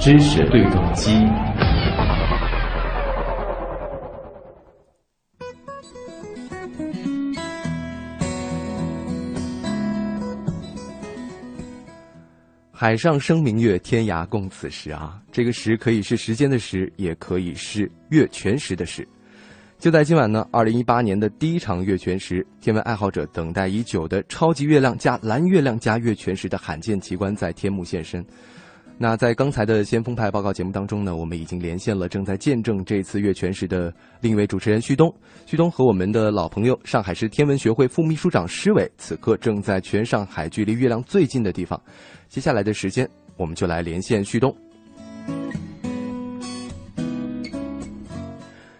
知识对撞机。海上生明月，天涯共此时啊！这个“时”可以是时间的“时”，也可以是月全食的“时”。就在今晚呢，二零一八年的第一场月全食，天文爱好者等待已久的超级月亮加蓝月亮加月全食的罕见奇观在天幕现身。那在刚才的先锋派报告节目当中呢，我们已经连线了正在见证这次月全食的另一位主持人旭东。旭东和我们的老朋友上海市天文学会副秘书长施伟，此刻正在全上海距离月亮最近的地方。接下来的时间，我们就来连线旭东。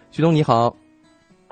旭东你好，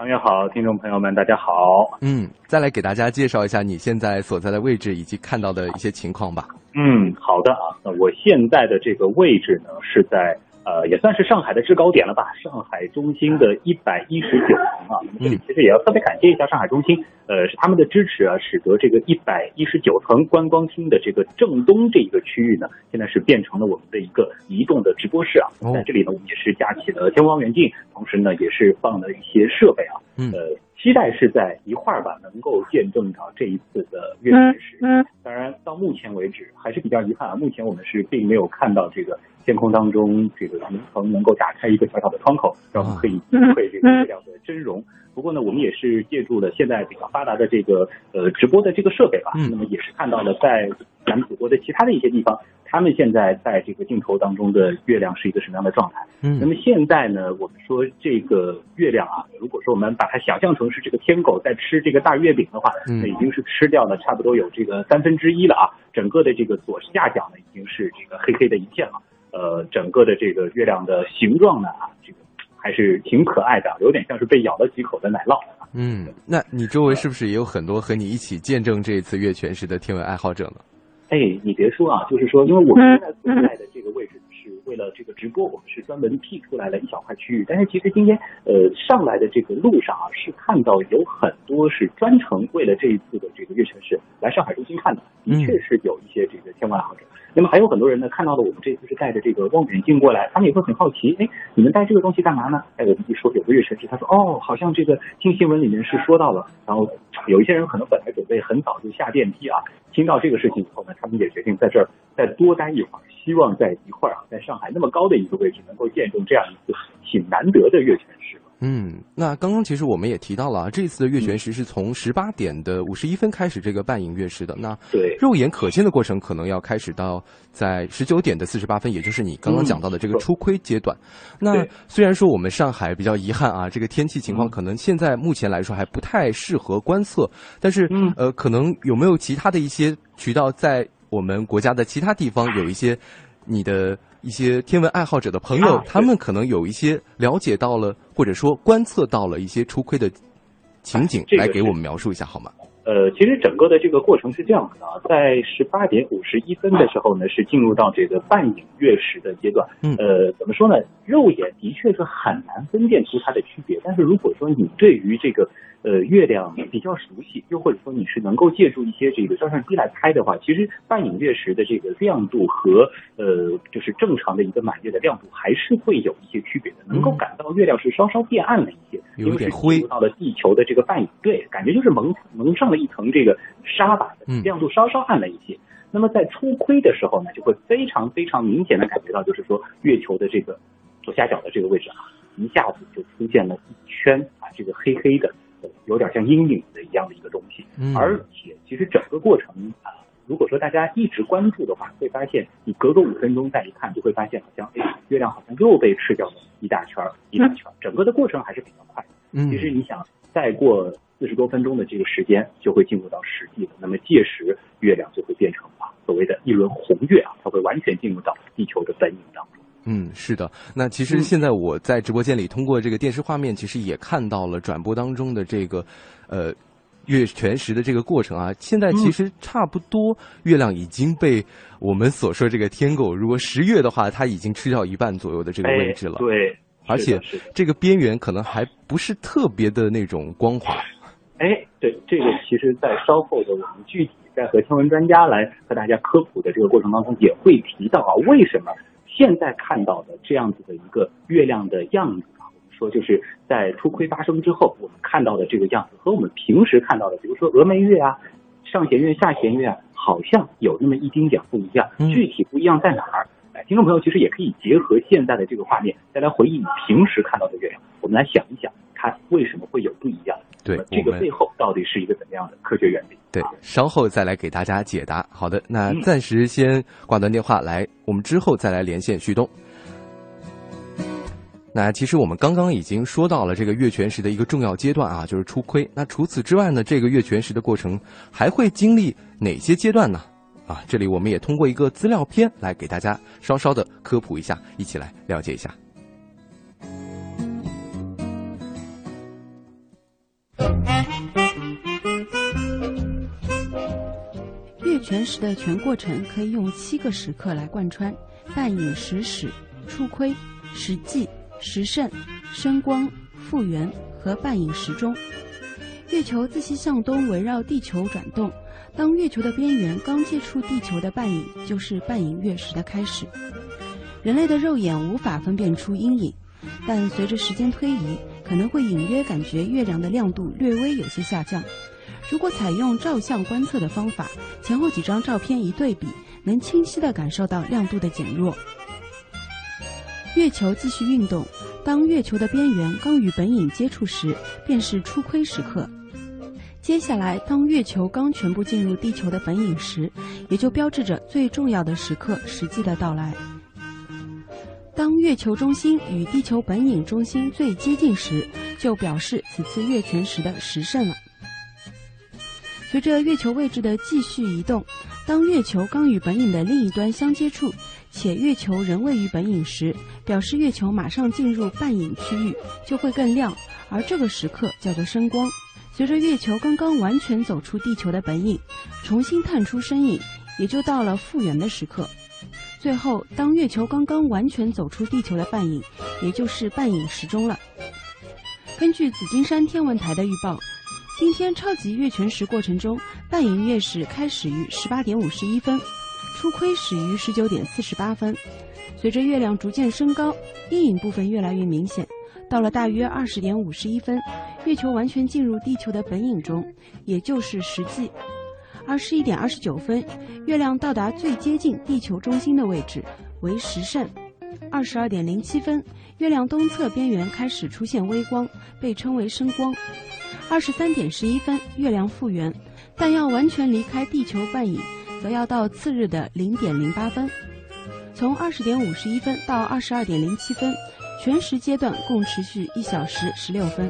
唐月好，听众朋友们大家好。嗯，再来给大家介绍一下你现在所在的位置以及看到的一些情况吧。嗯，好的啊，那我现在的这个位置呢是在。呃，也算是上海的制高点了吧？上海中心的一百一十九层啊，那么这里其实也要特别感谢一下上海中心，呃，是他们的支持啊，使得这个一百一十九层观光厅的这个正东这一个区域呢，现在是变成了我们的一个移动的直播室啊。在这里呢，我们也是架起了天文望远镜，同时呢，也是放了一些设备啊。呃，期待是在一会儿吧，能够见证到这一次的月食。嗯。当然，到目前为止还是比较遗憾啊，目前我们是并没有看到这个。天空当中，这个云层能够打开一个小小的窗口，让我们可以体会这个月亮的真容。不过呢，我们也是借助了现在比较发达的这个呃直播的这个设备吧，那么也是看到了在咱们祖国的其他的一些地方，他们现在在这个镜头当中的月亮是一个什么样的状态。嗯，那么现在呢，我们说这个月亮啊，如果说我们把它想象成是这个天狗在吃这个大月饼的话，那已经是吃掉了差不多有这个三分之一了啊，整个的这个左下角呢已经是这个黑黑的一片了。呃，整个的这个月亮的形状呢，啊，这个还是挺可爱的，有点像是被咬了几口的奶酪。嗯，那你周围是不是也有很多和你一起见证这一次月全食的天文爱好者呢？哎，你别说啊，就是说，因为我们现在所在的这个位置是为了这个直播，我们是专门辟出来了一小块区域。但是其实今天呃上来的这个路上啊，是看到有很多是专程为了这一次的这个月全食来上海中心看的，的确是有一些这个天文爱好者。那么还有很多人呢，看到了我们这次是带着这个望远镜过来，他们也会很好奇，哎，你们带这个东西干嘛呢？哎，我们一说有个月全食，他说，哦，好像这个听新闻里面是说到了。然后有一些人可能本来准备很早就下电梯啊，听到这个事情以后呢，他们也决定在这儿再多待一会儿，希望在一会儿啊，在上海那么高的一个位置，能够见证这样一次挺难得的月全食。嗯，那刚刚其实我们也提到了啊，这次的月全食是从十八点的五十一分开始这个半影月食的。那对肉眼可见的过程可能要开始到在十九点的四十八分，也就是你刚刚讲到的这个初亏阶段。那虽然说我们上海比较遗憾啊，这个天气情况可能现在目前来说还不太适合观测，但是呃，可能有没有其他的一些渠道在我们国家的其他地方有一些你的。一些天文爱好者的朋友，他们可能有一些了解到了，或者说观测到了一些初窥的情景，来给我们描述一下好吗？呃，其实整个的这个过程是这样子的啊，在十八点五十一分的时候呢，是进入到这个半影月食的阶段。嗯，呃，怎么说呢？肉眼的确是很难分辨出它的区别，但是如果说你对于这个。呃，月亮比较熟悉，又或者说你是能够借助一些这个照相机来拍的话，其实半影月食的这个亮度和呃，就是正常的一个满月的亮度还是会有一些区别的，能够感到月亮是稍稍变暗了一些，有点灰，到了地球的这个半影，对，感觉就是蒙蒙上了一层这个纱吧，亮度稍稍暗了一些。那么在初窥的时候呢，就会非常非常明显的感觉到，就是说月球的这个左下角的这个位置啊，一下子就出现了一圈啊，这个黑黑的。有点像阴影的一样的一个东西，而且其实整个过程啊，如果说大家一直关注的话，会发现你隔个五分钟再一看，就会发现好像哎，月亮好像又被吃掉了一大圈一大圈整个的过程还是比较快的。其实你想，再过四十多分钟的这个时间，就会进入到实际的，那么届时月亮就会变成啊所谓的一轮红月啊，它会完全进入到地球的本影当中。嗯，是的。那其实现在我在直播间里通过这个电视画面，其实也看到了转播当中的这个，呃，月全食的这个过程啊。现在其实差不多，月亮已经被我们所说这个天狗，如果十月的话，它已经吃掉一半左右的这个位置了。对，而且这个边缘可能还不是特别的那种光滑。哎，对，这个其实，在稍后的我们具体在和天文专家来和大家科普的这个过程当中，也会提到啊，为什么现在看到的这样子的一个月亮的样子啊，我们说就是在初亏发生之后，我们看到的这个样子和我们平时看到的，比如说峨眉月啊、上弦月、下弦月啊，好像有那么一丁点不一样，具体不一样在哪儿？哎，听众朋友其实也可以结合现在的这个画面，再来回忆你平时看到的月亮，我们来想一想，它为什么会有不一样？对，这个背后到底是一个怎么样的科学原理？对，稍后再来给大家解答。好的，那暂时先挂断电话，来，我们之后再来连线旭东。那其实我们刚刚已经说到了这个月全食的一个重要阶段啊，就是初亏。那除此之外呢，这个月全食的过程还会经历哪些阶段呢？啊，这里我们也通过一个资料片来给大家稍稍的科普一下，一起来了解一下。月全食的全过程可以用七个时刻来贯穿：半饮食始、初亏、食际、食盛、升光、复原和半饮时终。月球自西向东围绕地球转动。当月球的边缘刚接触地球的半影，就是半影月食的开始。人类的肉眼无法分辨出阴影，但随着时间推移，可能会隐约感觉月亮的亮度略微有些下降。如果采用照相观测的方法，前后几张照片一对比，能清晰地感受到亮度的减弱。月球继续运动，当月球的边缘刚与本影接触时，便是初亏时刻。接下来，当月球刚全部进入地球的本影时，也就标志着最重要的时刻——实际的到来。当月球中心与地球本影中心最接近时，就表示此次月全食的时盛了。随着月球位置的继续移动，当月球刚与本影的另一端相接触，且月球仍位于本影时，表示月球马上进入半影区域，就会更亮，而这个时刻叫做升光。随着月球刚刚完全走出地球的本影，重新探出身影，也就到了复原的时刻。最后，当月球刚刚完全走出地球的半影，也就是半影时钟了。根据紫金山天文台的预报，今天超级月全食过程中，半影月食开始于十八点五十一分，初亏始于十九点四十八分。随着月亮逐渐升高，阴影部分越来越明显。到了大约二十点五十一分，月球完全进入地球的本影中，也就是实际。二十一点二十九分，月亮到达最接近地球中心的位置，为时盛。二十二点零七分，月亮东侧边缘开始出现微光，被称为升光。二十三点十一分，月亮复原，但要完全离开地球半影，则要到次日的零点零八分。从二十点五十一分到二十二点零七分。全时阶段共持续一小时十六分。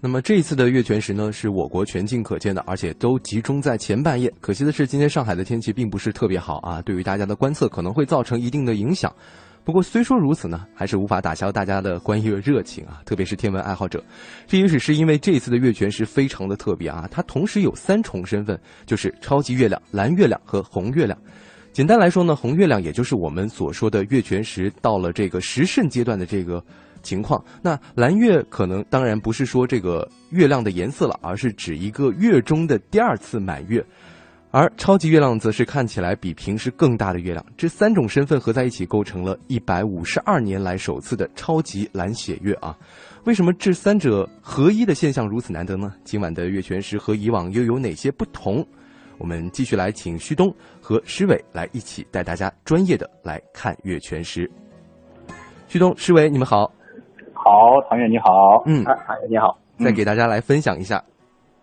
那么这一次的月全食呢，是我国全境可见的，而且都集中在前半夜。可惜的是，今天上海的天气并不是特别好啊，对于大家的观测可能会造成一定的影响。不过虽说如此呢，还是无法打消大家的观月热情啊，特别是天文爱好者。这也许是因为这一次的月全食非常的特别啊，它同时有三重身份，就是超级月亮、蓝月亮和红月亮。简单来说呢，红月亮也就是我们所说的月全食到了这个时盛阶段的这个情况。那蓝月可能当然不是说这个月亮的颜色了，而是指一个月中的第二次满月。而超级月亮则是看起来比平时更大的月亮。这三种身份合在一起，构成了一百五十二年来首次的超级蓝血月啊！为什么这三者合一的现象如此难得呢？今晚的月全食和以往又有哪些不同？我们继续来请旭东和施伟来一起带大家专业的来看月全食。旭东、施伟，你们好。好，唐月你好。嗯，唐远你好。再给大家来分享一下。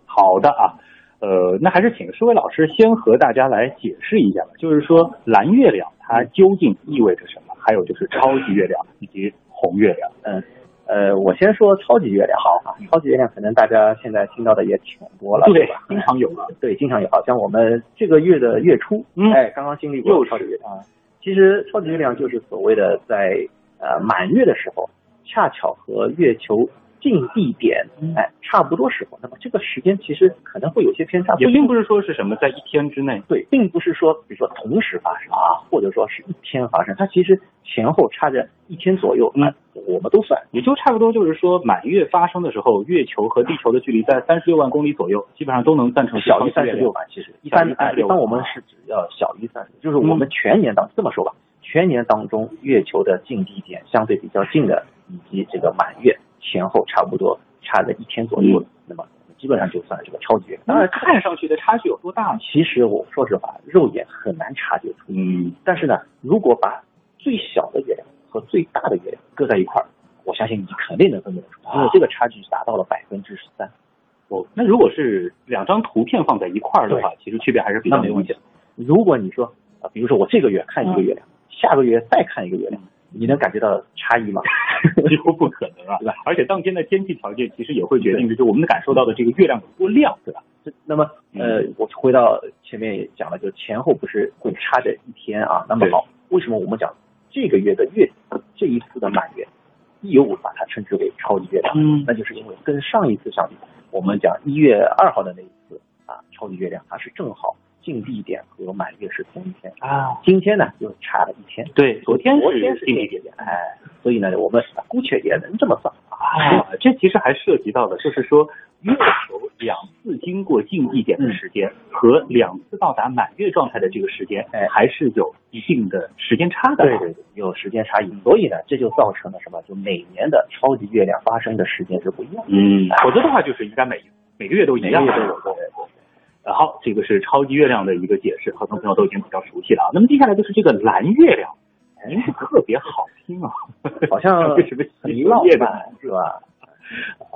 好的啊，呃，那还是请舒伟老师先和大家来解释一下吧。就是说，蓝月亮它究竟意味着什么？还有就是超级月亮以及红月亮。嗯。呃，我先说超级月亮。好啊，超级月亮可能大家现在听到的也挺多了，对吧？经常有 对，经常有。好像我们这个月的月初，哎，刚刚经历过超级月亮。其实超级月亮就是所谓的在呃满月的时候，恰巧和月球近地点，哎，差不多时候，那么这个时间其实可能会有些偏差，也并不是说是什么在一天之内，对，并不是说比如说同时发生啊，或者说是一天发生，它其实前后差着一天左右，嗯，我们都算，也就差不多就是说满月发生的时候，月球和地球的距离在三十六万公里左右，基本上都能算成小于三十六万。其实一般一般我们是只要小于三十，就是我们全年当这么说吧，全年当中月球的近地点相对比较近的，以及这个满月。前后差不多差了一天左右，那么基本上就算这个超级月。当然，看上去的差距有多大呢？其实我说实话，肉眼很难察觉出。嗯。但是呢，如果把最小的月亮和最大的月亮搁在一块儿，我相信你肯定能分辨得出，因为这个差距达到了百分之十三。哦，那如果是两张图片放在一块儿的话，其实区别还是比较明显。如果你说啊，比如说我这个月看一个月亮，下个月再看一个月亮。你能感觉到差异吗？几乎不可能啊，对吧？而且当天的天气条件其实也会决定，就是我们感受到的这个月亮有多亮，对吧？那么，呃，我回到前面也讲了，就前后不是会差着一天啊？那么好，为什么我们讲这个月的月这一次的满月，又把它称之为超级月亮？嗯，那就是因为跟上一次相比，我们讲一月二号的那一次啊，超级月亮它是正好。近地点和满月是同一天啊，今天呢又差了一天。对，昨天昨天是近地点，哎，所以呢，我们姑且也能这么算啊。这其实还涉及到的，就是说月球两次经过近地点的时间和两次到达满月状态的这个时间，哎，还是有一定的时间差的。对对对，有时间差异。所以呢，这就造成了什么？就每年的超级月亮发生的时间是不一样。嗯，否则的话就是应该每每个月都一样。每个月都有。对对。好，这个是超级月亮的一个解释，很多朋友都已经比较熟悉了啊。那么接下来就是这个蓝月亮，名字特别好听啊，好像 什么很浪漫是吧？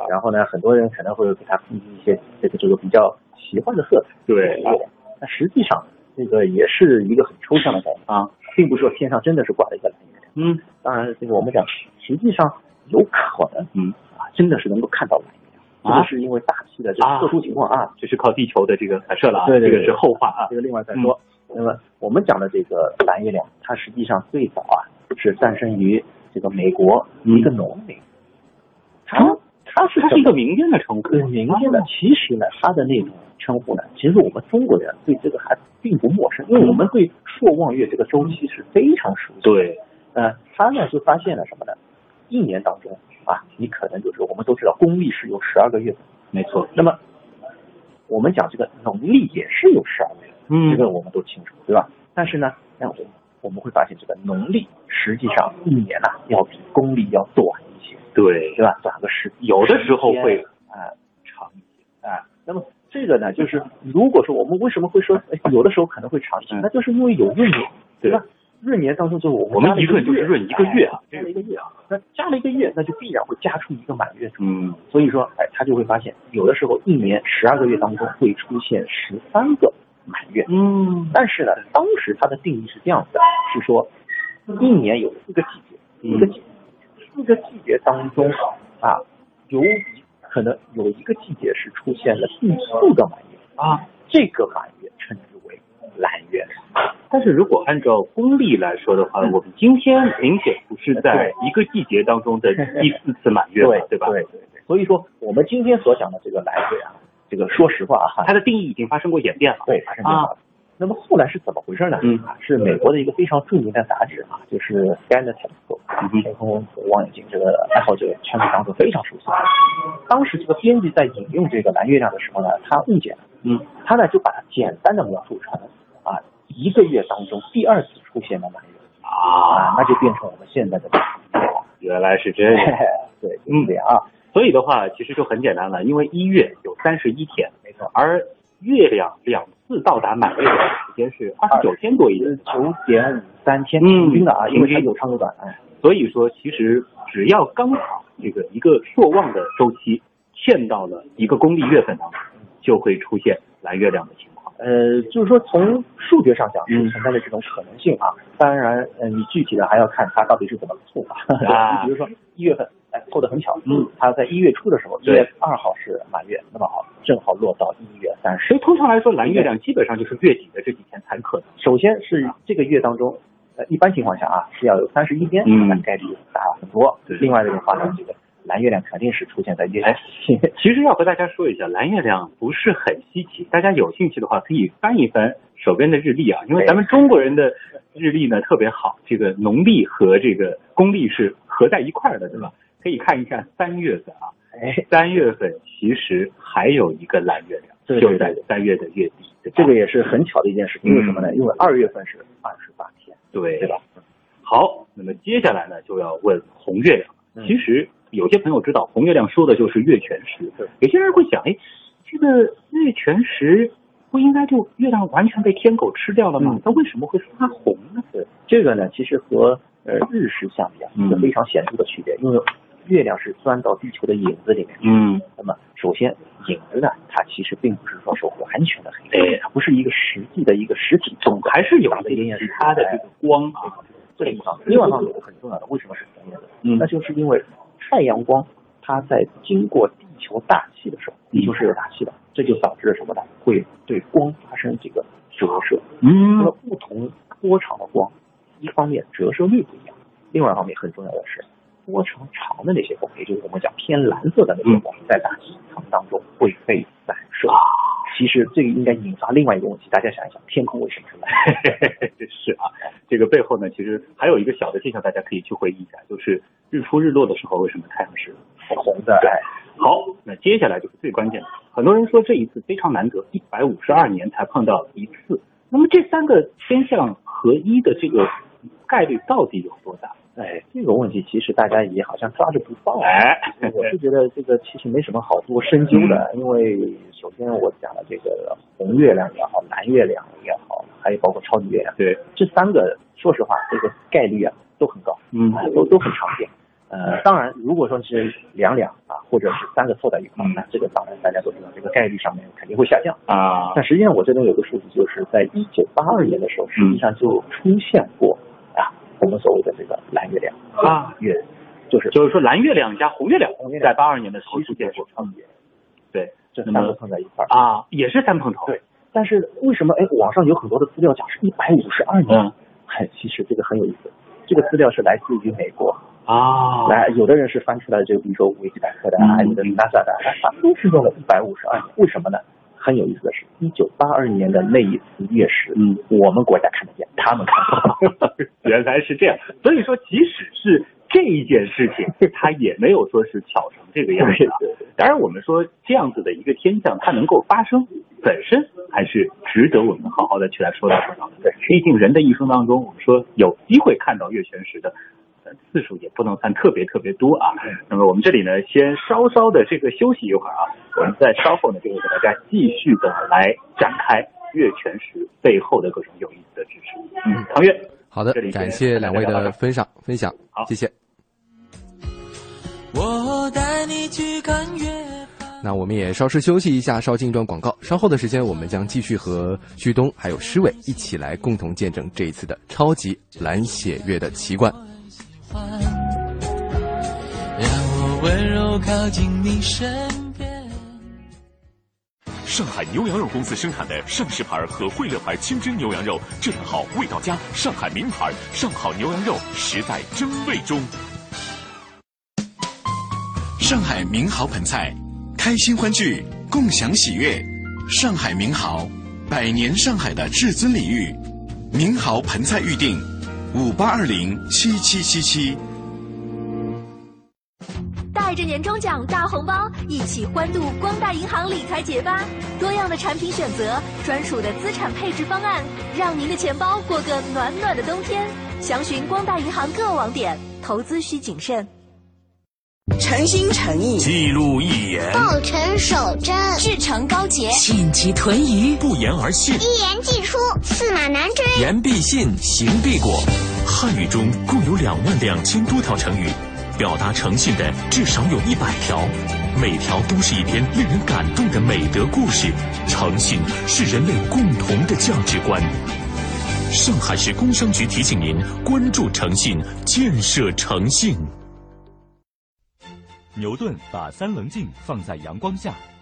然后呢，很多人可能会给它赋予一些这个这个比较奇幻的色彩。对，那实际上这个也是一个很抽象的概念啊，并不是说天上真的是挂了一个蓝月亮。嗯，当然这个我们讲，实际上有可能，嗯啊，真的是能够看到蓝月亮。这个是因为大气的这个特殊情况啊，这是靠地球的这个反射了啊，这个是后话啊，这个另外再说。那么我们讲的这个蓝月亮，它实际上最早啊是诞生于这个美国一个农民，他他是他是一个民间的称呼，民间的。其实呢，他的那种称呼呢，其实我们中国人对这个还并不陌生，因为我们对朔望月这个周期是非常熟悉。对，呃，他呢就发现了什么呢？一年当中。啊，你可能就是我们都知道，公历是有十二个月，没错。那么我们讲这个农历也是有十二个月，嗯，这个我们都清楚，对吧？但是呢，那我我们会发现，这个农历实际上一年呢要比公历要短一些，对，对吧？短个十，有的时候会啊长一些啊。那么这个呢，就是如果说我们为什么会说有的时候可能会长一些，那就是因为有闰年，对吧？闰年当中就我我们一闰就是闰一个月啊，加了一个月啊，那加了一个月，那就必然会加出一个满月出来。嗯，所以说，哎，他就会发现，有的时候一年十二个月当中会出现十三个满月。嗯，但是呢，当时它的定义是这样的，是说一年有四个季节，四个季四个季节当中啊，有可能有一个季节是出现了第四个满月啊，这个满月称之为蓝月。但是如果按照公历来说的话，我们今天明显不是在一个季节当中的 第四次满月嘛，对吧？对对对。所以说，我们今天所讲的这个蓝月啊，这个说实话啊，它的定义已经发生过演变了，对，发生变化了。那么后来是怎么回事呢？嗯，是美国的一个非常著名的杂志啊，就是《Sky Telescope》天空望远镜这个爱好者圈子当中非常熟悉。当时这个编辑在引用这个蓝月亮的时候呢，他误解了，嗯，他呢就把它简单的描述成啊。一个月当中第二次出现的满月啊，那就变成我们现在的原来是这样，对，嗯，这样啊。所以的话，其实就很简单了，因为一月有三十一天，没错，而月亮两次到达满月的时间是二十九天多一点，九点五三天平均的啊，因为它有长有短，哎，所以说其实只要刚好这个一个朔望的周期嵌到了一个公历月份当中，就会出现蓝月亮的情况。呃，就是说从数学上讲是存在的这种可能性啊，当然，呃，你具体的还要看它到底是怎么凑法。啊，比如说一月份，哎，凑的很巧，嗯，它在一月初的时候，一月二号是满月，那么好，正好落到一月三十。所以通常来说，蓝月亮基本上就是月底的这几天才可能。首先是这个月当中，呃，一般情况下啊，是要有三十一天，嗯，概率大很多。另外的话呢，这个蓝月亮肯定是出现在月哎，其实要和大家说一下，蓝月亮不是很稀奇，大家有兴趣的话可以翻一翻手边的日历啊，因为咱们中国人的日历呢特别好，这个农历和这个公历是合在一块儿的，对吧？可以看一下三月份啊，哎，三月份其实还有一个蓝月亮，对就在三月的月底，这个也是很巧的一件事情，嗯为什么呢？因为二月份是二十八天，对对吧？好，那么接下来呢，就要问红月亮。嗯其实有些朋友知道，红月亮说的就是月全食对。有些人会想，哎，这个月全食不应该就月亮完全被天狗吃掉了吗嗯？它为什么会发红呢？对，这个呢，其实和呃日食相比啊，嗯有非常显著的区别，因为月亮是钻到地球的影子里面。嗯，那么，首先影子呢，它其实并不是说是完全的黑对它不是一个实际的一个实体总还是有一些长得烟其他的这个光啊。这个地方。另外一方面有个很重要的，为什么是红颜色？嗯那就是因为太阳光它在经过地球大气的时候，地球是有大气的，这就导致了什么呢？会对光发生这个折射。那嗯么不同波长的光，一方面折射率不一样，另外一方面很重要的是波长长的那些光，也就是我们讲偏蓝色的那些光，在大气层当中会被散射。其实这个应该引发另外一个问题，大家想一想，天空为什么是蓝？是啊，这个背后呢，其实还有一个小的现象，大家可以去回忆一下，就是日出日落的时候，为什么太阳是红的？对，好，那接下来就是最关键的。很多人说这一次非常难得，一百五十二年才碰到一次。那么这三个天象合一的这个概率到底有多大？哎，这个问题其实大家也好像抓着不放。哎，我是觉得这个其实没什么好多深究的，因为首先我讲了这个红月亮也好，蓝月亮也好，还有包括超级月亮，对，这三个说实话，这个概率啊都很高，嗯啊都都很常见。呃，当然，如果说是两两啊，或者是三个凑在一块儿，那这个当然大家都知道，这个概率上面肯定会下降。啊，但实际上，我这边有个数据，就是在一九八二年的时候，实际上就出现过啊，我们所谓的这个蓝月亮。啊。月，就是。就是说蓝月亮加红月亮在八二年的时候其实就是出现过，超级月亮，对，这三个碰在一块儿。啊，也是三碰头，对但是为什么哎，网上有很多的资料讲是一百五十二年？嗯。哎，其实这个很有意思，这个资料是来自于美国，啊，来有的人是翻出来这个，比如说维基百科的啊，嗯有的 NASA 的，它都是用了一百五十二年，为什么呢？很有意思的是，一九八二年的那一次月食，嗯，我们国家看得见，他们看不到。原来是这样，所以说即使是这一件事情，它也没有说是巧成这个样子当然，我们说这样子的一个天象，它能够发生，本身还是值得我们好好的去来说道说道的。对，毕竟人的一生当中，我们说有机会看到月全食的。呃次数也不能算特别特别多啊。那么我们这里呢，先稍稍的这个休息一会儿啊，我们在稍后呢就会给大家继续的来展开月全食背后的各种有意思的知识。嗯，唐月，好的这里，感谢两位的分享分享好，谢谢。我带你去看月。那我们也稍事休息一下，稍进一段广告。稍后的时间，我们将继续和旭东还有施伟一起来共同见证这一次的超级蓝血月的奇观。欢让我温柔靠近你身边。上海牛羊肉公司生产的上市牌和惠乐牌清真牛羊肉，质量好，味道佳。上海名牌上好牛羊肉，实在真味中。上海名豪盆菜，开心欢聚，共享喜悦。上海名豪，百年上海的至尊礼遇。名豪盆菜预订：五八二零七七七七。带着年终奖大红包，一起欢度光大银行理财节吧！多样的产品选择，专属的资产配置方案，让您的钱包过个暖暖的冬天。详询光大银行各网点，投资需谨慎。诚心诚意，记录一言，望尘守真，至诚高洁，信其屯于，不言而信，一言既出，驷马难追。言必信，行必果。汉语中共有两万两千多条成语，表达诚信的至少有一百条，每条都是一篇令人感动的美德故事。诚信是人类共同的价值观。上海市工商局提醒您：关注诚信，建设诚信。牛顿把三棱镜放在阳光下，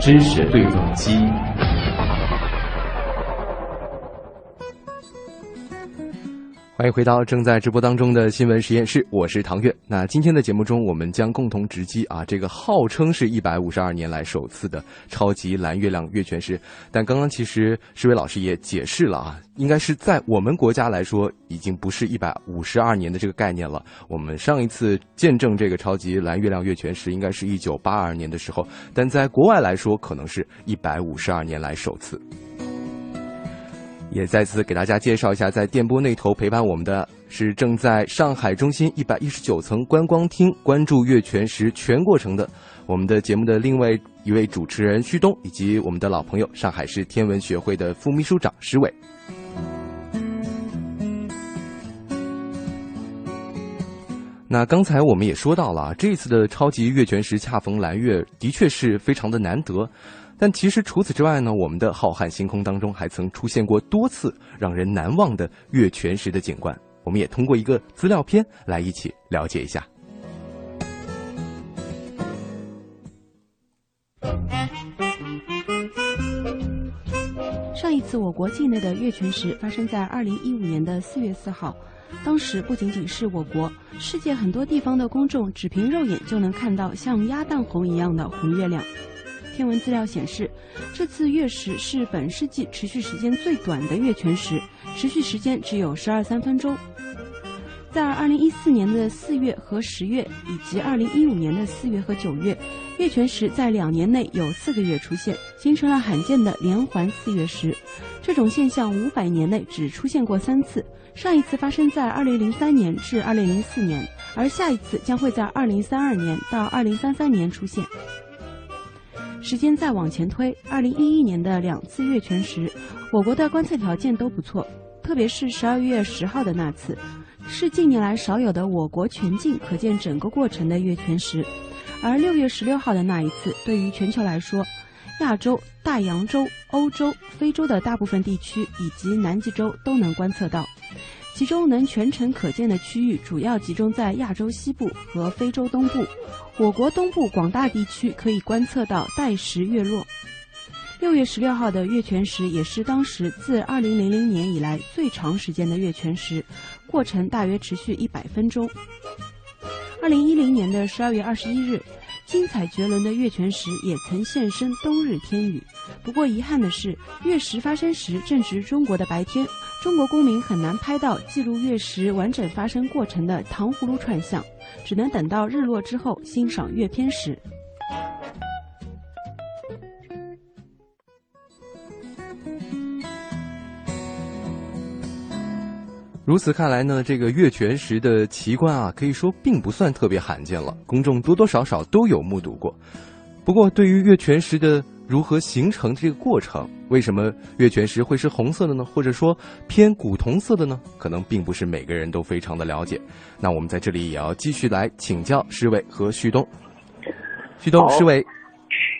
知识对撞机。欢迎回到正在直播当中的新闻实验室，我是唐月。那今天的节目中，我们将共同直击啊，这个号称是一百五十二年来首次的超级蓝月亮月全食。但刚刚其实施伟老师也解释了啊，应该是在我们国家来说，已经不是一百五十二年的这个概念了。我们上一次见证这个超级蓝月亮月全食，应该是一九八二年的时候，但在国外来说，可能是一百五十二年来首次。也再次给大家介绍一下，在电波那头陪伴我们的是正在上海中心一百一十九层观光厅关注月全食全过程的我们的节目的另外一位主持人旭东，以及我们的老朋友上海市天文学会的副秘书长石伟。那刚才我们也说到了，这次的超级月全食恰逢蓝月，的确是非常的难得。但其实除此之外呢，我们的浩瀚星空当中还曾出现过多次让人难忘的月全食的景观。我们也通过一个资料片来一起了解一下。上一次我国境内的月全食发生在二零一五年的四月四号，当时不仅仅是我国，世界很多地方的公众只凭肉眼就能看到像鸭蛋红一样的红月亮。天文资料显示，这次月食是本世纪持续时间最短的月全食，持续时间只有十二三分钟。在二零一四年的四月和十月，以及二零一五年的四月和九月，月全食在两年内有四个月出现，形成了罕见的连环四月食。这种现象五百年内只出现过三次，上一次发生在二零零三年至二零零四年，而下一次将会在二零三二年到二零三三年出现。时间再往前推，二零一一年的两次月全食，我国的观测条件都不错，特别是十二月十号的那次，是近年来少有的我国全境可见整个过程的月全食。而六月十六号的那一次，对于全球来说，亚洲、大洋洲、欧洲、非洲的大部分地区以及南极洲都能观测到。其中能全程可见的区域主要集中在亚洲西部和非洲东部，我国东部广大地区可以观测到带时月落。六月十六号的月全食也是当时自二零零零年以来最长时间的月全食，过程大约持续一百分钟。二零一零年的十二月二十一日。精彩绝伦的月全食也曾现身冬日天宇，不过遗憾的是，月食发生时正值中国的白天，中国公民很难拍到记录月食完整发生过程的糖葫芦串相，只能等到日落之后欣赏月偏食。如此看来呢，这个月全食的奇观啊，可以说并不算特别罕见了，公众多多少少都有目睹过。不过，对于月全食的如何形成这个过程，为什么月全食会是红色的呢？或者说偏古铜色的呢？可能并不是每个人都非常的了解。那我们在这里也要继续来请教施伟和旭东。旭东，施伟。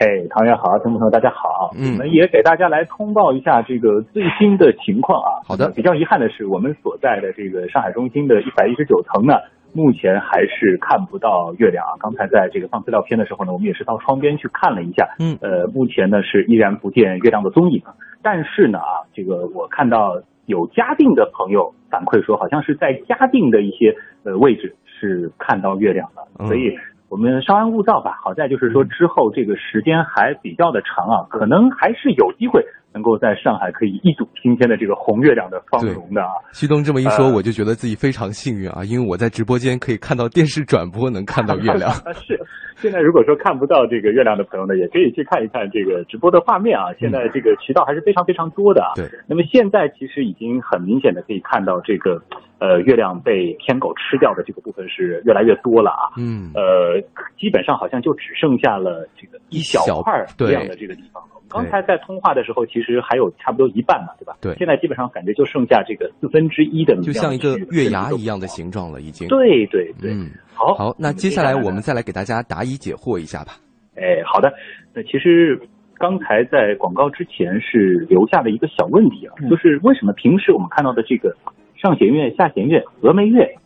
哎，唐元好，听众朋友大家好，我们也给大家来通报一下这个最新的情况啊。好的，比较遗憾的是，我们所在的这个上海中心的一百一十九层呢，目前还是看不到月亮啊。刚才在这个放资料片的时候呢，我们也是到窗边去看了一下，嗯，呃，目前呢是依然不见月亮的踪影。但是呢啊，这个我看到有嘉定的朋友反馈说，好像是在嘉定的一些呃位置是看到月亮的，所以。我们稍安勿躁吧。好在就是说之后这个时间还比较的长啊，可能还是有机会能够在上海可以一睹今天的这个红月亮的芳容的啊。旭东这么一说，我就觉得自己非常幸运啊，因为我在直播间可以看到电视转播，能看到月亮。是，现在如果说看不到这个月亮的朋友呢，也可以去看一看这个直播的画面啊。现在这个渠道还是非常非常多的啊。对。那么现在其实已经很明显的可以看到这个。呃，月亮被天狗吃掉的这个部分是越来越多了啊。嗯。呃，基本上好像就只剩下了这个一小块这样的这个地方刚才在通话的时候，其实还有差不多一半嘛，对吧？对。现在基本上感觉就剩下这个四分之一的，就像一个月牙一样的形状了，已经。对对对。嗯，好。好，那接下来我们再来给大家答疑解惑一下吧。哎，好的。那其实刚才在广告之前是留下了一个小问题啊，就是为什么平时我们看到的这个上弦月、下弦月、峨眉月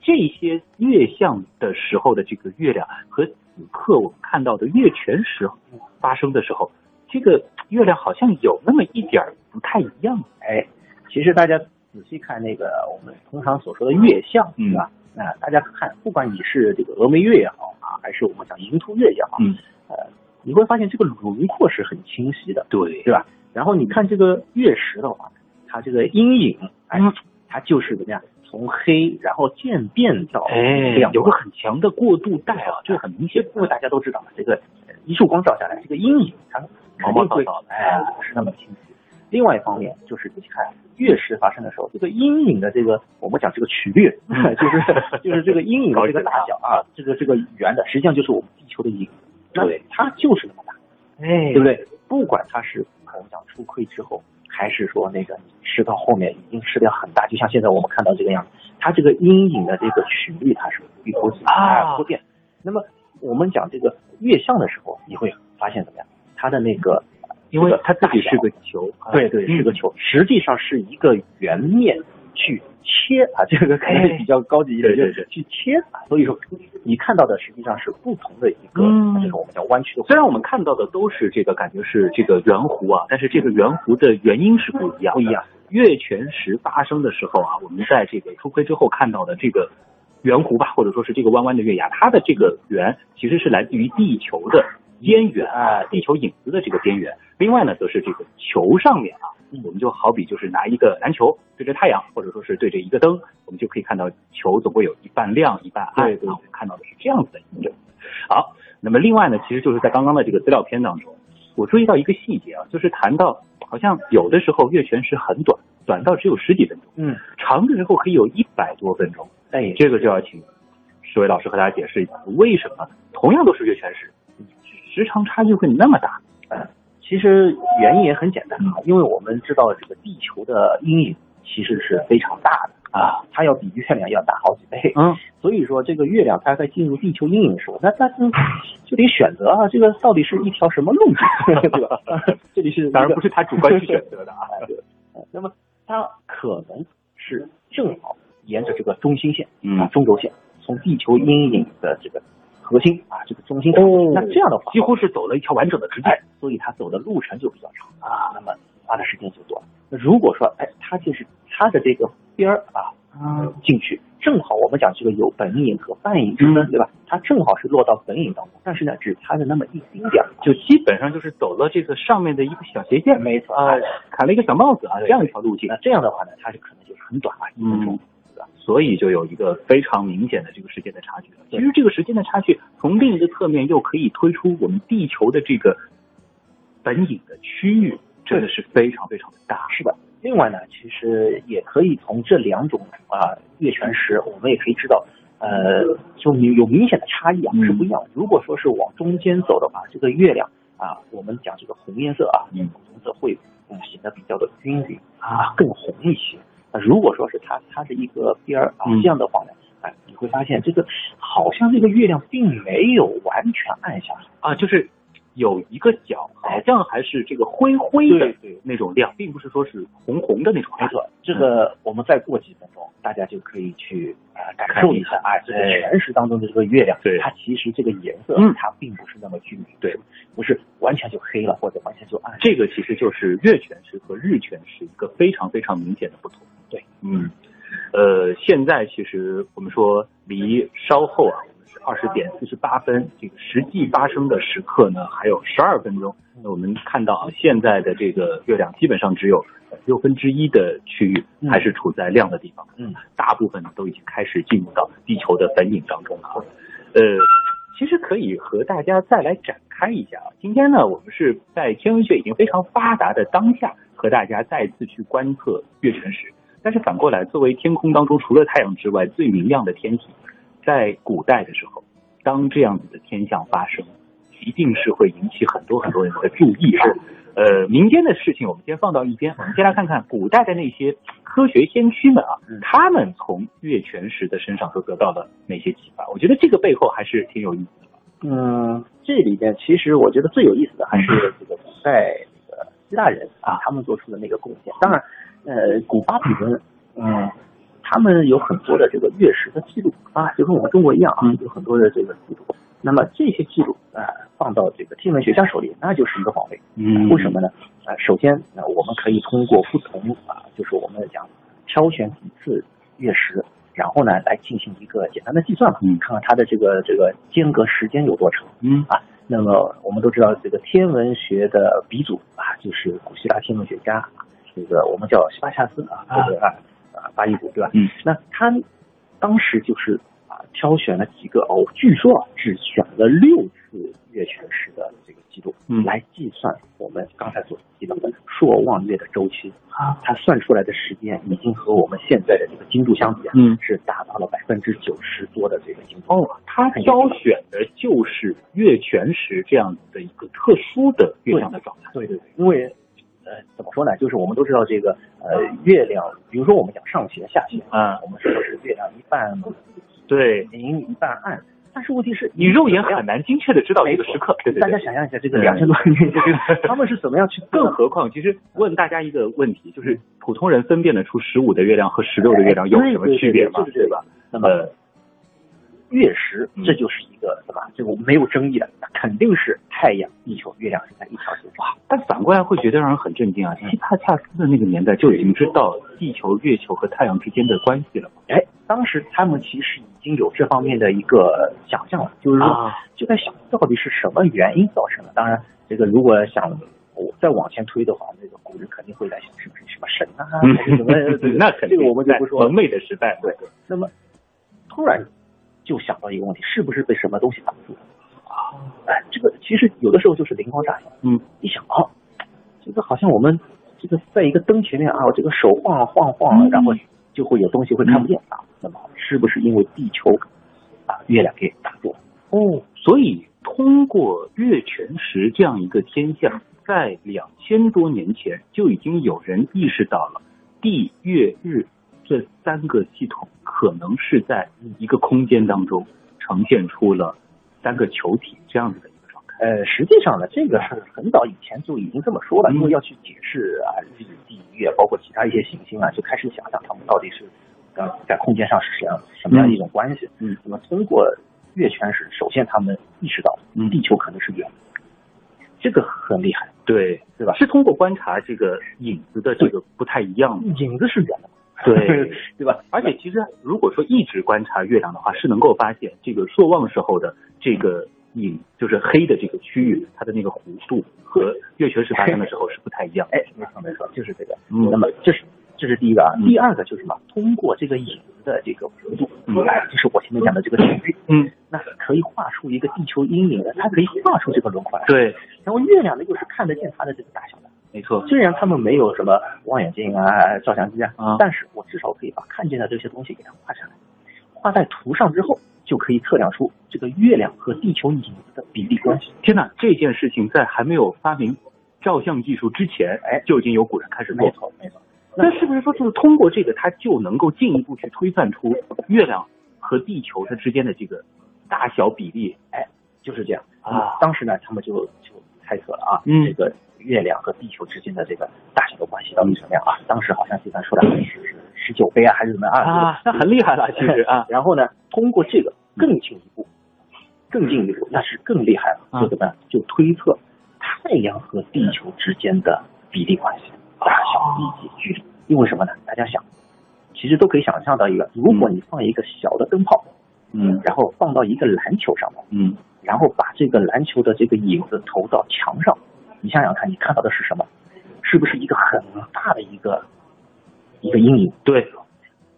这些月相的时候的这个月亮和此刻我们看到的月全食发生的时候，这个月亮好像有那么一点不太一样。哎，其实大家仔细看那个我们通常所说的月相，嗯吧？那大家看，不管你是这个峨眉月也好啊，还是我们讲银兔月也好，嗯，呃，你会发现这个轮廓是很清晰的，对，对吧？然后你看这个月食的话，它这个阴影，哎，它就是怎么样，从黑然后渐变到哎，亮，有个很强的过渡带啊，这很明显。因为大家都知道嘛，这个一束光照下来，这个阴影它毛毛躁躁的，哎，不是那么清晰。另外一方面就是你看月食发生的时候，这个阴影的这个我们讲这个曲率，就是就是这个阴影的这个大小啊，这个这个圆的，实际上就是我们地球的影，对，它就是那么大，哎，对不对？不管它是我们讲初亏之后，还是说那个你吃到后面已经吃掉很大，就像现在我们看到这个样子，它这个阴影的这个曲率它是一波啊不变。那么我们讲这个月相的时候，你会发现怎么样？它的那个。因为它自己是个球，对对，是个球，实际上是一个圆面去切啊，这个可能比较高级一点，对对对，去切啊。所以说，你看到的实际上是不同的一个，这种我们叫弯曲的。虽然我们看到的都是这个感觉是这个圆弧啊，但是这个圆弧的原因是不一样，不一样。月全食发生的时候啊，我们在这个初亏之后看到的这个圆弧吧，或者说是这个弯弯的月牙，它的这个圆其实是来自于地球的。边缘啊，地球影子的这个边缘。另外呢，则是这个球上面啊，我们就好比就是拿一个篮球对着太阳，或者说是对着一个灯，我们就可以看到球总会有一半亮一半暗。对对，我们看到的是这样子的一个。好，那么另外呢，其实就是在刚刚的这个资料片当中，我注意到一个细节啊，就是谈到好像有的时候月全食很短，短到只有十几分钟，嗯，长的时候可以有一百多分钟。哎，这个就要请石伟老师和大家解释一下，为什么同样都是月全食。时长差距会那么大？呃，其实原因也很简单啊，因为我们知道这个地球的阴影其实是非常大的啊，它要比月亮要大好几倍。嗯，所以说这个月亮它在进入地球阴影的时候，那它就就得选择啊，这个到底是一条什么路径，对吧？这里是当然不是他主观去选择的啊。对，那么它可能是正好沿着这个中心线啊，中轴线，从地球阴影的这个。核心啊，这个中心。哦，那这样的话几乎是走了一条完整的直线，所以它走的路程就比较长。啊，那么花的时间就多。那如果说哎，它就是它的这个边儿啊，嗯，进去正好我们讲这个有本影和半影之分，对吧？它正好是落到本影当中，但是呢，只差了那么一丁点儿，就基本上就是走了这个上面的一个小斜线，没错。啊，砍了一个小帽子啊，这样一条路径。那这样的话呢，它是可能就是很短啊，一分钟。所以就有一个非常明显的这个时间的差距了。其实这个时间的差距，从另一个侧面又可以推出我们地球的这个本影的区域，真的是非常非常的大。是的。另外呢，其实也可以从这两种啊月全食，我们也可以知道，呃，就有明显的差异啊，是不一样的。如果说是往中间走的话，这个月亮啊，我们讲这个红颜色啊，嗯，红色会嗯显得比较的均匀啊，更红一些。那如果说是它它是一个边儿啊，这样的话呢，哎，你会发现这个好像这个月亮并没有完全暗下来。啊，就是有一个角好像还是这个灰灰的那种亮，并不是说是红红的那种。没错，这个我们再过几分钟，大家就可以去啊感受一下啊，这个全食当中的这个月亮，对。它其实这个颜色嗯。它并不是那么均匀，对，不是完全就黑了或者完全就暗。这个其实就是月全食和日全食一个非常非常明显的不同。对，嗯，呃，现在其实我们说离稍后啊，二十点四十八分，这个实际发生的时刻呢还有十二分钟。那我们看到啊，现在的这个月亮基本上只有六分之一的区域还是处在亮的地方，嗯，大部分呢都已经开始进入到地球的本影当中了。呃，其实可以和大家再来展开一下啊。今天呢，我们是在天文学已经非常发达的当下。和大家再次去观测月全食，但是反过来，作为天空当中除了太阳之外最明亮的天体，在古代的时候，当这样子的天象发生，一定是会引起很多很多人的注意啊。呃，民间的事情我们先放到一边，我们先来看看古代的那些科学先驱们啊，他们从月全食的身上都得到了哪些启发？我觉得这个背后还是挺有意思的。嗯，这里边其实我觉得最有意思的还是这个古代这个希腊人啊，他们做出的那个贡献。当然，呃，古巴比伦，嗯，他们有很多的这个月食的记录啊，就跟我们中国一样啊，有很多的这个记录。那么这些记录啊，放到这个天文学家手里，那就是一个宝贝。嗯，为什么呢？啊，首先，那我们可以通过不同啊，就是我们讲挑选几次月食。然后呢，来进行一个简单的计算嘛，嗯，看看它的这个这个间隔时间有多长，嗯啊，那么我们都知道这个天文学的鼻祖啊，就是古希腊天文学家，这个我们叫希巴夏斯啊，这个啊啊巴伊古对吧？嗯，那他当时就是啊挑选了几个哦，据说啊只选了六次月全食的这个记录，嗯，来计算我们刚才所提到的朔望月的周期。啊，它算出来的时间已经和我们现在的这个精度相比啊，嗯，是达到了百分之九十多的这个精度。哦，他挑选的就是月全食这样子的一个特殊的月亮的状态。对对对，因为呃，怎么说呢？就是我们都知道这个呃，月亮，比如说我们讲上弦、下弦啊，我们说是月亮一半对明一半暗。但是问题是，你肉眼很难精确的知道这个时刻。对对大家想象一下，这个两千多年前，他们是怎么样去？更何况，其实问大家一个问题，就是普通人分辨得出十五的月亮和十六的月亮有什么区别吗？对吧？那么月食，这就是一个对吧？这个没有争议的，肯定是太阳、地球、月亮是在一条线上。但反过来会觉得让人很震惊啊！希帕恰斯的那个年代就已经知道地球、月球和太阳之间的关系了。哎，当时他们其实已经有这方面的一个想象了，就是说就在想到底是什么原因造成的。当然，这个如果想我再往前推的话，那个古人肯定会在想是不是什么神啊，还是什么？那肯定，这个我们就不说。蒙昧的时代，对。那么突然就想到一个问题，是不是被什么东西挡住了？啊，哎，这个其实有的时候就是灵光乍现。嗯，一想啊，这个好像我们这个在一个灯前面啊，这个手晃晃晃，然后就会有东西会看不见啊。那么是不是因为地球啊、月亮给挡住了？哦，所以通过月全食这样一个天象，在两千多年前就已经有人意识到了地、月、日这三个系统可能是在一个空间当中呈现出了三个球体这样子的一个状态。呃，实际上呢，这个是很早以前就已经这么说了，因为要去解释啊日、地、月，包括其他一些行星啊，就开始想象它们到底是呃在空间上是什么什么样一种关系。嗯，那么通过月全食，首先他们意识到，嗯，地球可能是圆，这个很厉害，对对吧？是通过观察这个影子的这个不太一样，影子是圆的。对对吧？而且其实如果说一直观察月亮的话，是能够发现这个朔望时候的这个影，就是黑的这个区域，它的那个弧度和月全食发生的时候是不太一样的。哎，没错没错，就是这个。嗯，那么这是这是第一个啊，第二个就是什么？通过这个影子的这个弧度，嗯，就是我前面讲的这个区域，嗯，那可以画出一个地球阴影的，它可以画出这个轮廓来。对，然后月亮呢又是看得见它的这个大小的。没错，虽然他们没有什么望远镜啊、照相机啊，啊但是我至少可以把看见的这些东西给它画下来，画在图上之后，就可以测量出这个月亮和地球影子的比例关系。天哪，这件事情在还没有发明照相技术之前，哎，就已经有古人开始做。没错，没错。那是不是说，就是通过这个，它就能够进一步去推算出月亮和地球它之间的这个大小比例？哎，就是这样啊。当时呢，他们就就猜测了啊，嗯，这个。月亮和地球之间的这个大小的关系到底什么样啊？当时好像计算出来是是十九倍啊，还是怎么样啊？那很厉害了，其实啊。然后呢，通过这个更进一步，更进一步，那是更厉害了。就怎么样？就推测太阳和地球之间的比例关系、大小以及距离。因为什么呢？大家想，其实都可以想象到一个，如果你放一个小的灯泡，嗯，然后放到一个篮球上面，嗯，然后把这个篮球的这个影子投到墙上。你想想看，你看到的是什么？是不是一个很大的一个一个阴影？对。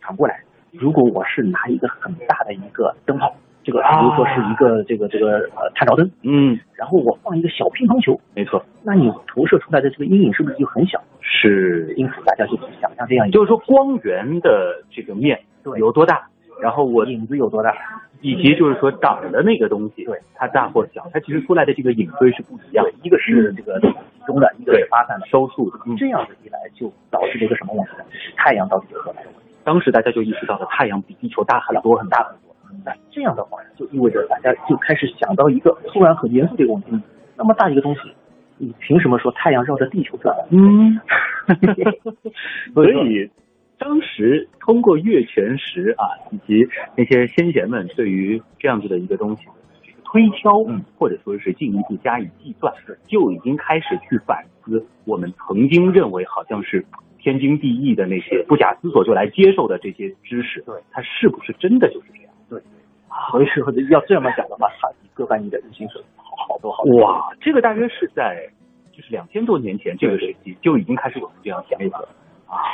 反过来，如果我是拿一个很大的一个灯泡，这个比如说是一个这个这个呃探照灯，嗯，然后我放一个小乒乓球，没错，那你投射出来的这个阴影是不是就很小？是。因此大家就想象这样，就是说光源的这个面有多大，然后我影子有多大，以及就是说挡的那个东西，对，它大或小，它其实出来的这个影锥是不一样，一个是这个集中的，一个是发散的、收束的。这样子一来，就导致了一个什么问题呢？太阳到底有多大的问题。当时大家就意识到了太阳比地球大很多很大很多。那这样的话，就意味着大家就开始想到一个突然很严肃的一个问题：那么大一个东西，你凭什么说太阳绕着地球转？嗯，所以当时通过月全食啊，以及那些先贤们对于这样子的一个东西的这个推敲，嗯，或者说是进一步加以计算，就已经开始去反思我们曾经认为好像是天经地义的那些不假思索就来接受的这些知识，对，它是不是真的就是这样？对，所以说要这么讲的话，它比哥白尼的日心说好好多好多。哇，这个大约是在就是两千多年前这个时期就已经开始有人这样想法了啊。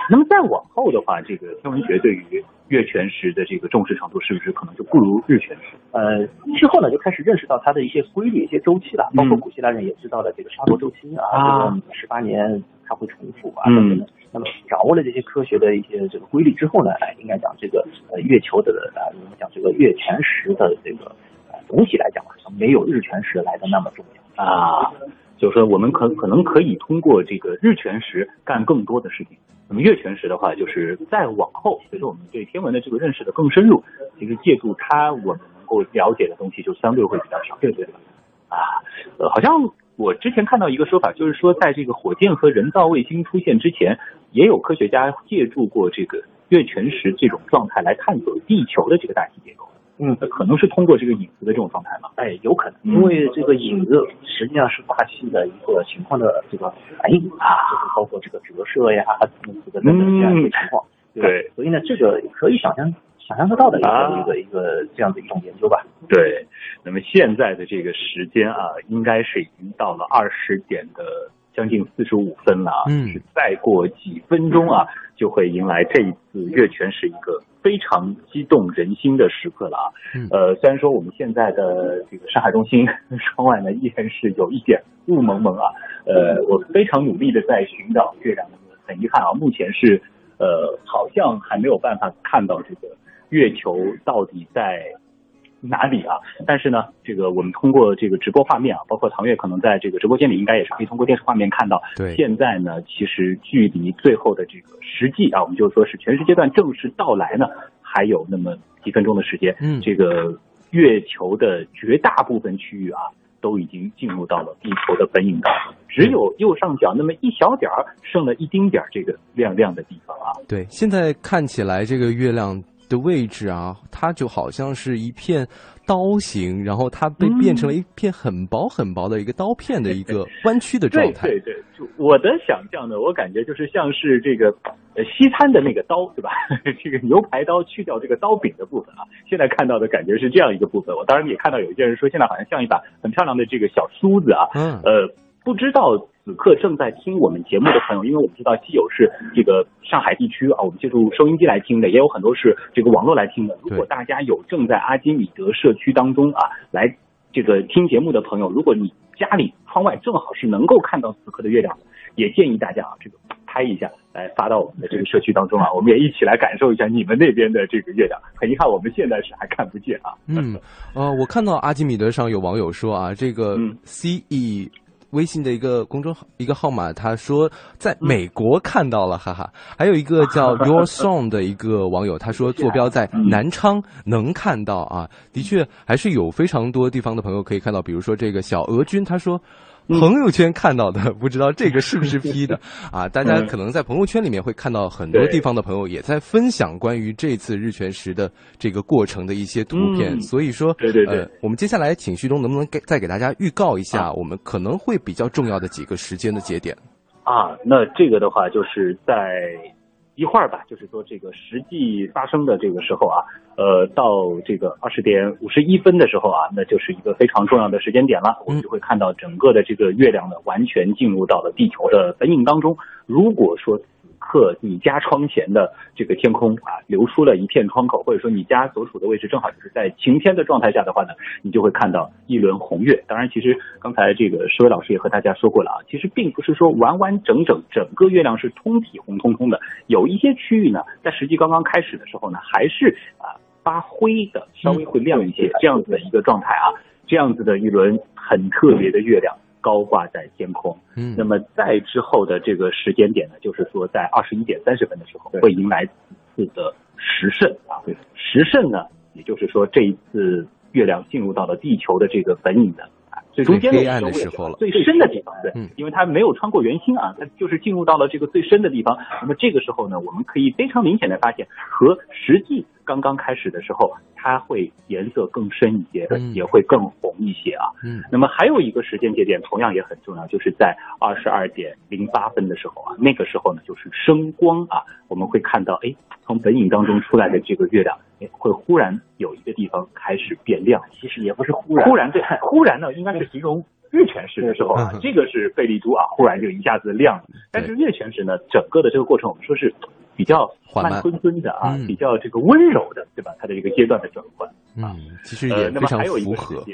那么再往后的话，这个天文学对于月全食的这个重视程度，是不是可能就不如日全食？呃，之后呢就开始认识到它的一些规律、一些周期了，包括古希腊人也知道了这个沙罗周期啊，啊这个十八年它会重复啊嗯等等。那么掌握了这些科学的一些这个规律之后呢，哎，应该讲这个呃月球的啊，我们讲这个月全食的这个呃总体来讲啊，没有日全食来的那么重要啊。就是说，我们可可能可以通过这个日全食干更多的事情。那么月全食的话，就是再往后，随着我们对天文的这个认识的更深入，其实借助它，我们能够了解的东西就相对会比较少。对对对。啊，呃，好像我之前看到一个说法，就是说，在这个火箭和人造卫星出现之前，也有科学家借助过这个月全食这种状态来探索地球的这个大气结构。嗯，可能是通过这个影子的这种状态嘛？哎，有可能，嗯因为这个影子实际上是大气的一个情况的这个反应啊，就是包括这个折射呀，这个等等这样一个情况。嗯对，所以呢，这个可以想象想象得到的一个、啊一个一个这样的一种研究吧。对，那么现在的这个时间啊，应该是已经到了二十点的将近四十五分了啊，嗯是再过几分钟啊，就会迎来这一次月全食一个非常激动人心的时刻了啊。嗯呃，虽然说我们现在的这个上海中心窗外呢依然是有一点雾蒙蒙啊，呃，我非常努力的在寻找月亮，很遗憾啊，目前是呃好像还没有办法看到这个月球到底在哪里啊？但是呢，这个我们通过这个直播画面啊，包括唐月可能在这个直播间里应该也是可以通过电视画面看到。对现在呢，其实距离最后的这个实际啊，我们就说是全时阶段正式到来呢，还有那么几分钟的时间。嗯这个月球的绝大部分区域啊，都已经进入到了地球的本影当中，只有右上角那么一小点儿剩了一丁点儿这个亮亮的地方啊。对，现在看起来这个月亮的位置啊，它就好像是一片刀形，然后它被变成了一片很薄很薄的一个刀片的一个弯曲的状态。对对对，就我的想象呢，我感觉就是像是这个呃西餐的那个刀，对吧？这个牛排刀去掉这个刀柄的部分啊，现在看到的感觉是这样一个部分。我当然也看到有一些人说，现在好像像一把很漂亮的这个小梳子啊，嗯呃，不知道此刻正在听我们节目的朋友，因为我们知道既有是这个上海地区啊，我们借助收音机来听的，也有很多是这个网络来听的。如果大家有正在阿基米德社区当中啊来这个听节目的朋友，如果你家里窗外正好是能够看到此刻的月亮的，也建议大家啊这个拍一下来发到我们的这个社区当中啊，我们也一起来感受一下你们那边的这个月亮。很遗憾，我们现在是还看不见啊。嗯，呃，我看到阿基米德上有网友说啊，这个嗯 C E 微信的一个公众号一个号码，他说在美国看到了，哈哈。还有一个 叫 Your Song 的一个网友，他说坐标在南昌能看到啊，的确还是有非常多地方的朋友可以看到，比如说这个小俄军，他说。朋友圈看到的，不知道这个是不是 P 的啊？大家可能在朋友圈里面会看到很多地方的朋友也在分享关于这次日全食的这个过程的一些图片，嗯所以说，对对对呃，我们接下来请旭东能不能给再给大家预告一下，我们可能会比较重要的几个时间的节点？啊，那这个的话就是在一会儿吧，就是说这个实际发生的这个时候啊，呃，到这个二十点五十一分的时候啊，那就是一个非常重要的时间点了，我们就会看到整个的这个月亮呢，完全进入到了地球的本影当中。如果说和你家窗前的这个天空啊，留出了一片窗口，或者说你家所处的位置正好就是在晴天的状态下的话呢，你就会看到一轮红月。当然，其实刚才这个石伟老师也和大家说过了啊，其实并不是说完完整整整个月亮是通体红彤彤的，有一些区域呢，在实际刚刚开始的时候呢，还是啊。发灰的，稍微会亮一些，这样子的一个状态啊，这样子的一轮很特别的月亮高挂在天空。嗯，那么在之后的这个时间点呢，就是说在二十一点三十分的时候，会迎来此次的食胜啊。时胜呢，也就是说这一次月亮进入到了地球的这个本影的。最中间黑暗的时候了，最深的地方，对，因为它没有穿过圆心啊，它就是进入到了这个最深的地方。那么这个时候呢，我们可以非常明显的发现，和实际刚刚开始的时候，它会颜色更深一些，也会更红一些啊。嗯，那么还有一个时间节点同样也很重要，就是在二十二点零八分的时候啊，那个时候呢就是升光啊，我们会看到，哎，从本影当中出来的这个月亮，哎，会忽然有一个地方开始变亮。其实也不是忽然，忽然对，忽然呢应该是形容月全食的时候啊，这个是贝利珠啊，忽然就一下子亮了。但是月全食呢，整个的这个过程我们说是比较慢吞吞的啊，比较这个温柔的，对吧？它的这个阶段的转换啊，其实也非常符合。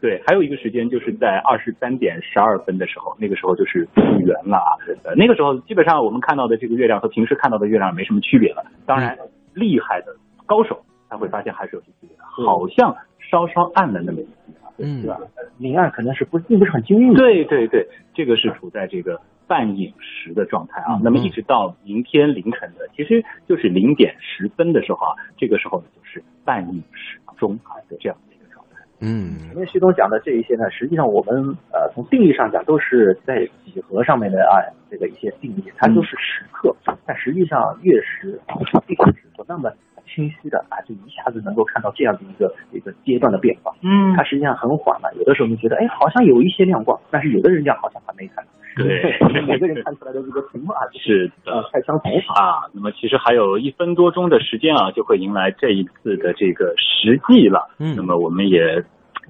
对，还有一个时间就是在二十三点十二分的时候，那个时候就是复原了啊。呃，那个时候基本上我们看到的这个月亮和平时看到的月亮没什么区别了。当然，厉害的高手他会发现还是有些区别的，好像稍稍暗了那么一些啊，对吧？明暗可能是不并不是很均匀。对对对，这个是处在这个半饮食的状态啊。那么一直到明天凌晨的，其实就是零点十分的时候啊，这个时候呢就是半饮食中啊的这样的一个状态。嗯，前面徐总讲的这一些呢，实际上我们呃从定义上讲都是在几何上面的啊，这个一些定义，它都是时刻，但实际上月食并不是说那么清晰的啊，就一下子能够看到这样的一个一个阶段的变化。嗯，它实际上很缓慢，有的时候你觉得哎好像有一些亮光，但是有的人讲好像还没看到。对，每个人看出来的这个情况是呃太相同啊。那么其实还有一分多钟的时间啊，就会迎来这一次的这个实际了。嗯，那么我们也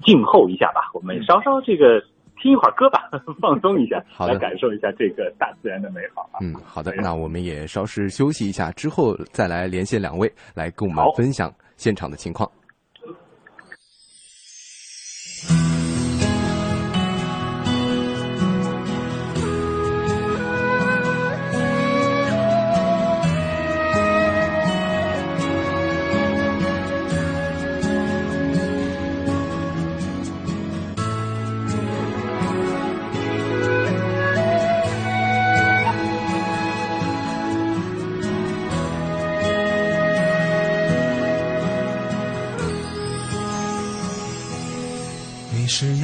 静候一下吧，我们稍稍这个听一会儿歌吧，放松一下，好，来感受一下这个大自然的美好啊。嗯，好的，那我们也稍事休息一下，之后再来连线两位，来跟我们分享现场的情况。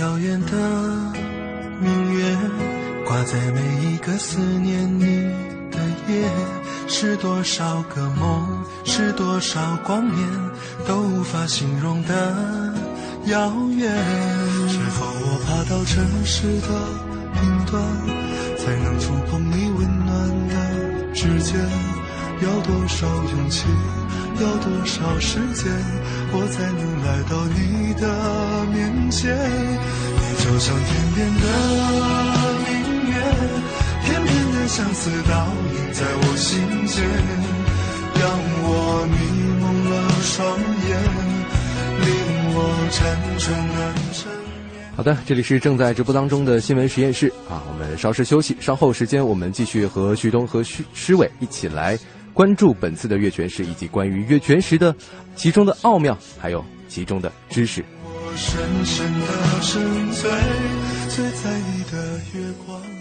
遥远的明月，挂在每一个思念你的夜，是多少个梦，是多少光年，都无法形容的遥远。是否我爬到城市的顶端，才能触碰你温暖的指尖？要多少勇气？要多少时间，我才能来到你的面前？你就像天边的明月，片片的相思倒映在我心间，让我迷蒙了双眼，令我辗转难。好的，这里是正在直播当中的新闻实验室啊，我们稍事休息，稍后时间我们继续和旭东和徐施伟一起来。关注本次的月全食以及关于月全食的其中的奥妙，还有其中的知识。我深深的沉醉，醉在你的月光。